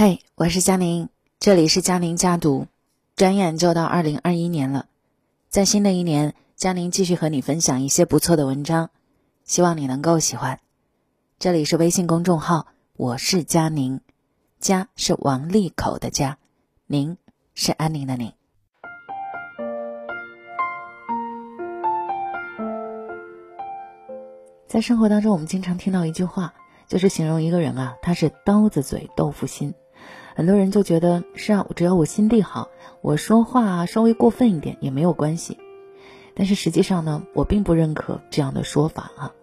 嘿，我是佳宁，这里是佳宁家读。转眼就到二零二一年了，在新的一年，佳宁继续和你分享一些不错的文章，希望你能够喜欢。这里是微信公众号，我是佳宁，家是王利口的家，宁是安宁的宁。在生活当中，我们经常听到一句话，就是形容一个人啊，他是刀子嘴豆腐心。很多人就觉得是啊，只要我心地好，我说话稍微过分一点也没有关系。但是实际上呢，我并不认可这样的说法啊。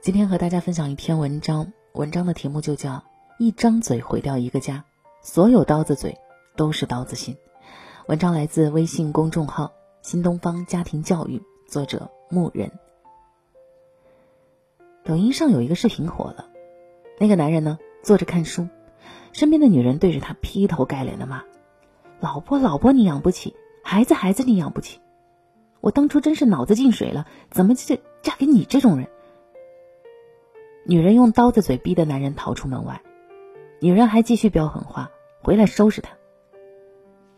今天和大家分享一篇文章，文章的题目就叫《一张嘴毁掉一个家》，所有刀子嘴都是刀子心。文章来自微信公众号“新东方家庭教育”，作者牧人。抖音上有一个视频火了，那个男人呢坐着看书，身边的女人对着他劈头盖脸的骂：“老婆老婆你养不起，孩子孩子你养不起，我当初真是脑子进水了，怎么就嫁给你这种人？”女人用刀子嘴逼得男人逃出门外，女人还继续飙狠话：“回来收拾他。”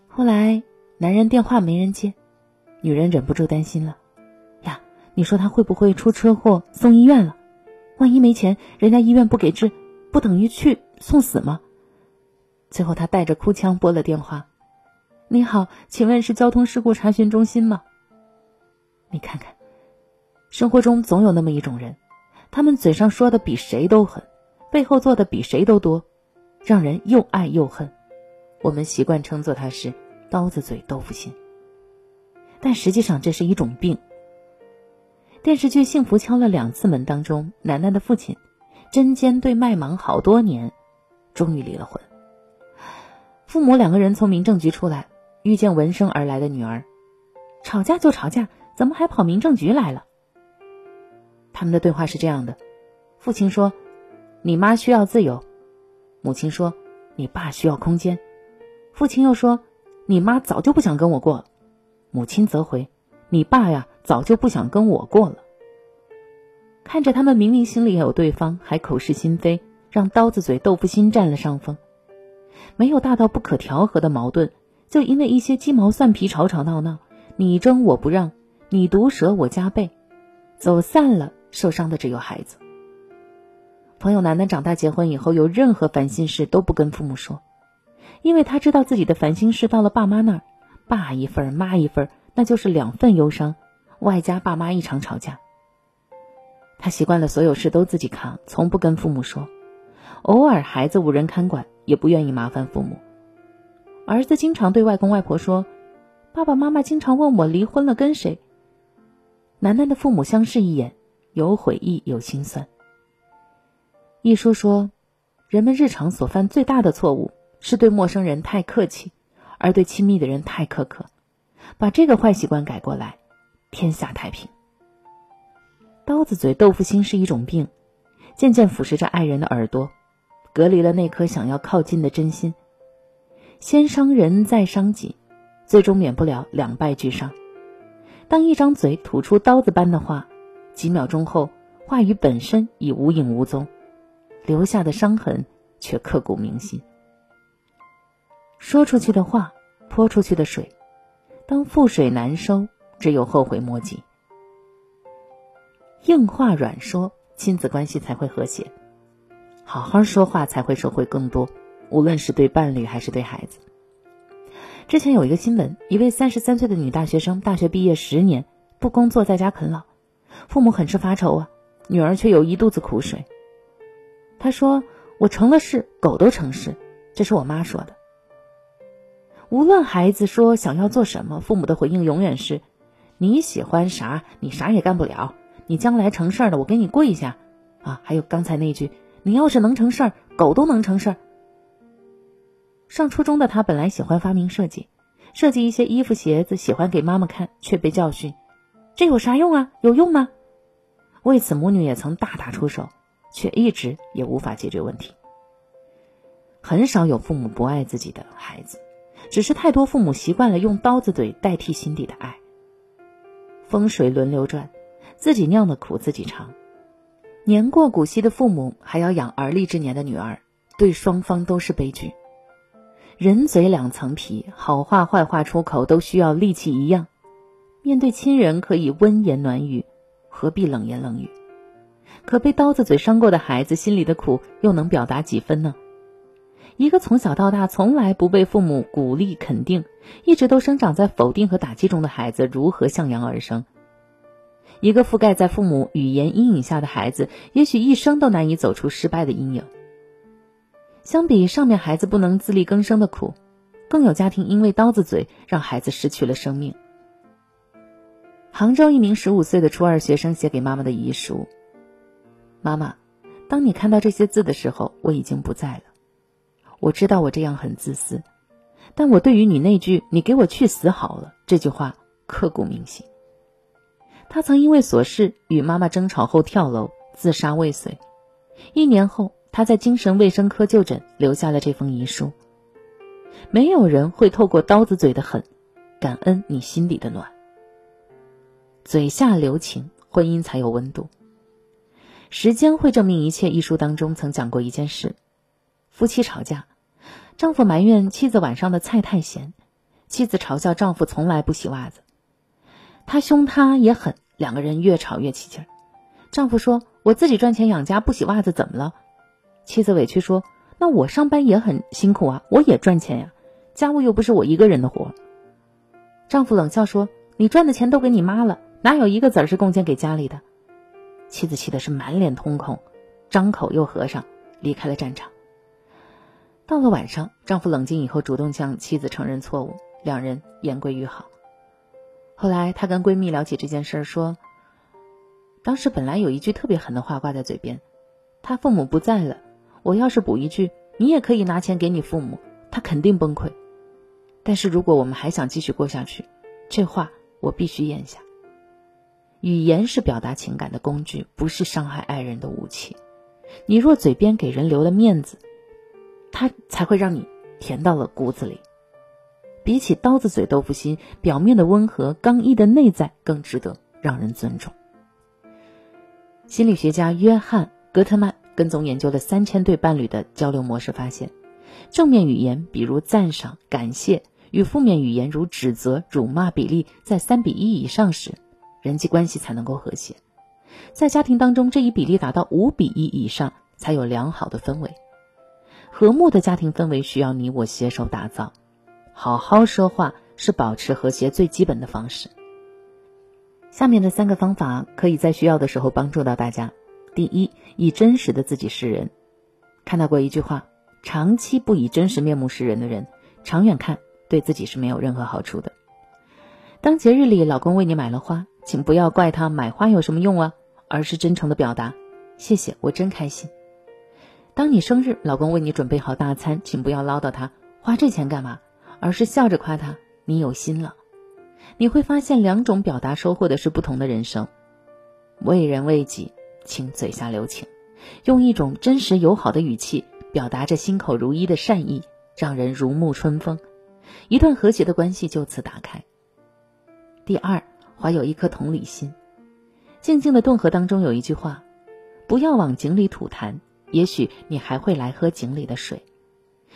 后来男人电话没人接，女人忍不住担心了：“呀，你说他会不会出车祸送医院了？”万一没钱，人家医院不给治，不等于去送死吗？最后，他带着哭腔拨了电话：“你好，请问是交通事故查询中心吗？”你看看，生活中总有那么一种人，他们嘴上说的比谁都狠，背后做的比谁都多，让人又爱又恨。我们习惯称作他是刀子嘴豆腐心，但实际上这是一种病。电视剧《幸福敲了两次门》当中，楠楠的父亲针尖对麦芒好多年，终于离了婚。父母两个人从民政局出来，遇见闻声而来的女儿，吵架就吵架，怎么还跑民政局来了？他们的对话是这样的：父亲说：“你妈需要自由。”母亲说：“你爸需要空间。”父亲又说：“你妈早就不想跟我过了。”母亲则回：“你爸呀。”早就不想跟我过了。看着他们明明心里有对方，还口是心非，让刀子嘴豆腐心占了上风。没有大到不可调和的矛盾，就因为一些鸡毛蒜皮吵吵闹闹，你争我不让，你毒舌我加倍，走散了，受伤的只有孩子。朋友楠楠长大结婚以后，有任何烦心事都不跟父母说，因为他知道自己的烦心事到了爸妈那儿，爸一份妈一份，那就是两份忧伤。外加爸妈一场吵架，他习惯了所有事都自己扛，从不跟父母说。偶尔孩子无人看管，也不愿意麻烦父母。儿子经常对外公外婆说：“爸爸妈妈经常问我离婚了跟谁。”楠楠的父母相视一眼，有悔意，有心酸。一书说，人们日常所犯最大的错误是对陌生人太客气，而对亲密的人太苛刻。把这个坏习惯改过来。天下太平。刀子嘴豆腐心是一种病，渐渐腐蚀着爱人的耳朵，隔离了那颗想要靠近的真心。先伤人，再伤己，最终免不了两败俱伤。当一张嘴吐出刀子般的话，几秒钟后，话语本身已无影无踪，留下的伤痕却刻骨铭心。说出去的话，泼出去的水，当覆水难收。只有后悔莫及。硬话软说，亲子关系才会和谐；好好说话才会收获更多，无论是对伴侣还是对孩子。之前有一个新闻，一位三十三岁的女大学生，大学毕业十年不工作，在家啃老，父母很是发愁啊，女儿却有一肚子苦水。她说：“我成了事，狗都成事。”这是我妈说的。无论孩子说想要做什么，父母的回应永远是。你喜欢啥？你啥也干不了。你将来成事儿了，我给你跪下。啊，还有刚才那句，你要是能成事儿，狗都能成事儿。上初中的他本来喜欢发明设计，设计一些衣服鞋子，喜欢给妈妈看，却被教训。这有啥用啊？有用吗？为此，母女也曾大打出手，却一直也无法解决问题。很少有父母不爱自己的孩子，只是太多父母习惯了用刀子嘴代替心底的爱。风水轮流转，自己酿的苦自己尝。年过古稀的父母还要养而立之年的女儿，对双方都是悲剧。人嘴两层皮，好话坏话出口都需要力气一样。面对亲人可以温言暖语，何必冷言冷语？可被刀子嘴伤过的孩子心里的苦又能表达几分呢？一个从小到大从来不被父母鼓励肯定，一直都生长在否定和打击中的孩子，如何向阳而生？一个覆盖在父母语言阴影下的孩子，也许一生都难以走出失败的阴影。相比上面孩子不能自力更生的苦，更有家庭因为刀子嘴让孩子失去了生命。杭州一名十五岁的初二学生写给妈妈的遗书：“妈妈，当你看到这些字的时候，我已经不在了。我知道我这样很自私，但我对于你那句‘你给我去死好了’这句话刻骨铭心。”他曾因为琐事与妈妈争吵后跳楼自杀未遂，一年后他在精神卫生科就诊，留下了这封遗书。没有人会透过刀子嘴的狠，感恩你心里的暖。嘴下留情，婚姻才有温度。时间会证明一切。一书当中曾讲过一件事：夫妻吵架，丈夫埋怨妻子晚上的菜太咸，妻子嘲笑丈夫从来不洗袜子。他凶，他也狠，两个人越吵越起劲儿。丈夫说：“我自己赚钱养家，不洗袜子怎么了？”妻子委屈说：“那我上班也很辛苦啊，我也赚钱呀，家务又不是我一个人的活。”丈夫冷笑说：“你赚的钱都给你妈了，哪有一个子儿是贡献给家里的？”妻子气的是满脸通红，张口又合上，离开了战场。到了晚上，丈夫冷静以后，主动向妻子承认错误，两人言归于好。后来，她跟闺蜜聊起这件事儿，说：“当时本来有一句特别狠的话挂在嘴边，他父母不在了，我要是补一句，你也可以拿钱给你父母，他肯定崩溃。但是如果我们还想继续过下去，这话我必须咽下。语言是表达情感的工具，不是伤害爱人的武器。你若嘴边给人留了面子，他才会让你甜到了骨子里。”比起刀子嘴豆腐心，表面的温和刚毅的内在更值得让人尊重。心理学家约翰·戈特曼跟踪研究了三千对伴侣的交流模式，发现，正面语言比如赞赏、感谢，与负面语言如指责、辱骂比例在三比一以上时，人际关系才能够和谐。在家庭当中，这一比例达到五比一以上，才有良好的氛围。和睦的家庭氛围需要你我携手打造。好好说话是保持和谐最基本的方式。下面的三个方法可以在需要的时候帮助到大家。第一，以真实的自己示人。看到过一句话：长期不以真实面目示人的人，长远看对自己是没有任何好处的。当节日里老公为你买了花，请不要怪他买花有什么用啊，而是真诚的表达：谢谢，我真开心。当你生日，老公为你准备好大餐，请不要唠叨他花这钱干嘛。而是笑着夸他，你有心了。你会发现，两种表达收获的是不同的人生。为人为己，请嘴下留情，用一种真实友好的语气表达着心口如一的善意，让人如沐春风。一段和谐的关系就此打开。第二，怀有一颗同理心。静静的顿河当中有一句话：不要往井里吐痰，也许你还会来喝井里的水。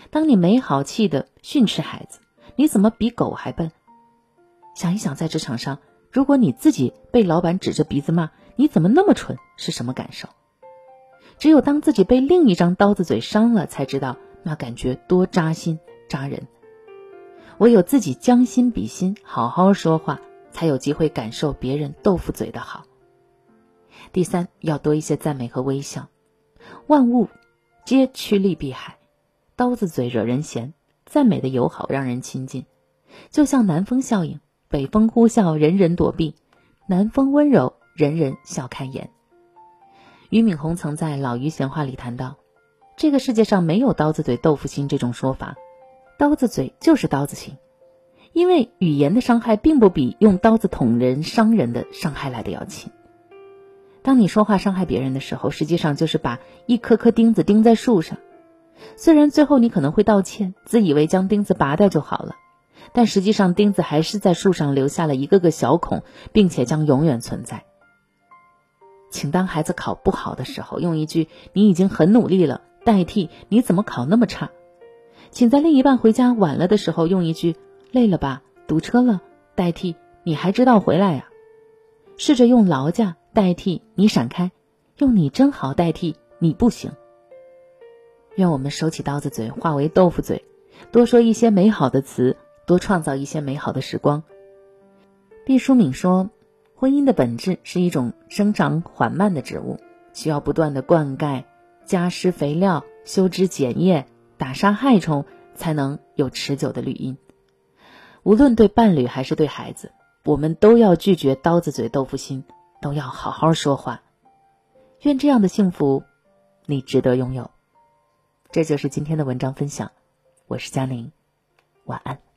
当你没好气的训斥孩子，你怎么比狗还笨？想一想，在职场上，如果你自己被老板指着鼻子骂，你怎么那么蠢？是什么感受？只有当自己被另一张刀子嘴伤了，才知道那感觉多扎心扎人。唯有自己将心比心，好好说话，才有机会感受别人豆腐嘴的好。第三，要多一些赞美和微笑。万物皆趋利避害。刀子嘴惹人嫌，赞美的友好让人亲近，就像南风效应，北风呼啸，人人躲避；南风温柔，人人笑开颜。俞敏洪曾在《老俞闲话》里谈到，这个世界上没有刀子嘴豆腐心这种说法，刀子嘴就是刀子心，因为语言的伤害并不比用刀子捅人伤人的伤害来的要轻。当你说话伤害别人的时候，实际上就是把一颗颗钉子钉在树上。虽然最后你可能会道歉，自以为将钉子拔掉就好了，但实际上钉子还是在树上留下了一个个小孔，并且将永远存在。请当孩子考不好的时候，用一句“你已经很努力了”代替“你怎么考那么差”。请在另一半回家晚了的时候用一句“累了吧，堵车了”代替“你还知道回来呀”。试着用“劳驾”代替“你闪开”，用“你真好”代替“你不行”。愿我们收起刀子嘴，化为豆腐嘴，多说一些美好的词，多创造一些美好的时光。毕淑敏说：“婚姻的本质是一种生长缓慢的植物，需要不断的灌溉、加施肥料、修枝剪叶、打杀害虫，才能有持久的绿荫。无论对伴侣还是对孩子，我们都要拒绝刀子嘴豆腐心，都要好好说话。愿这样的幸福，你值得拥有。”这就是今天的文章分享，我是佳宁，晚安。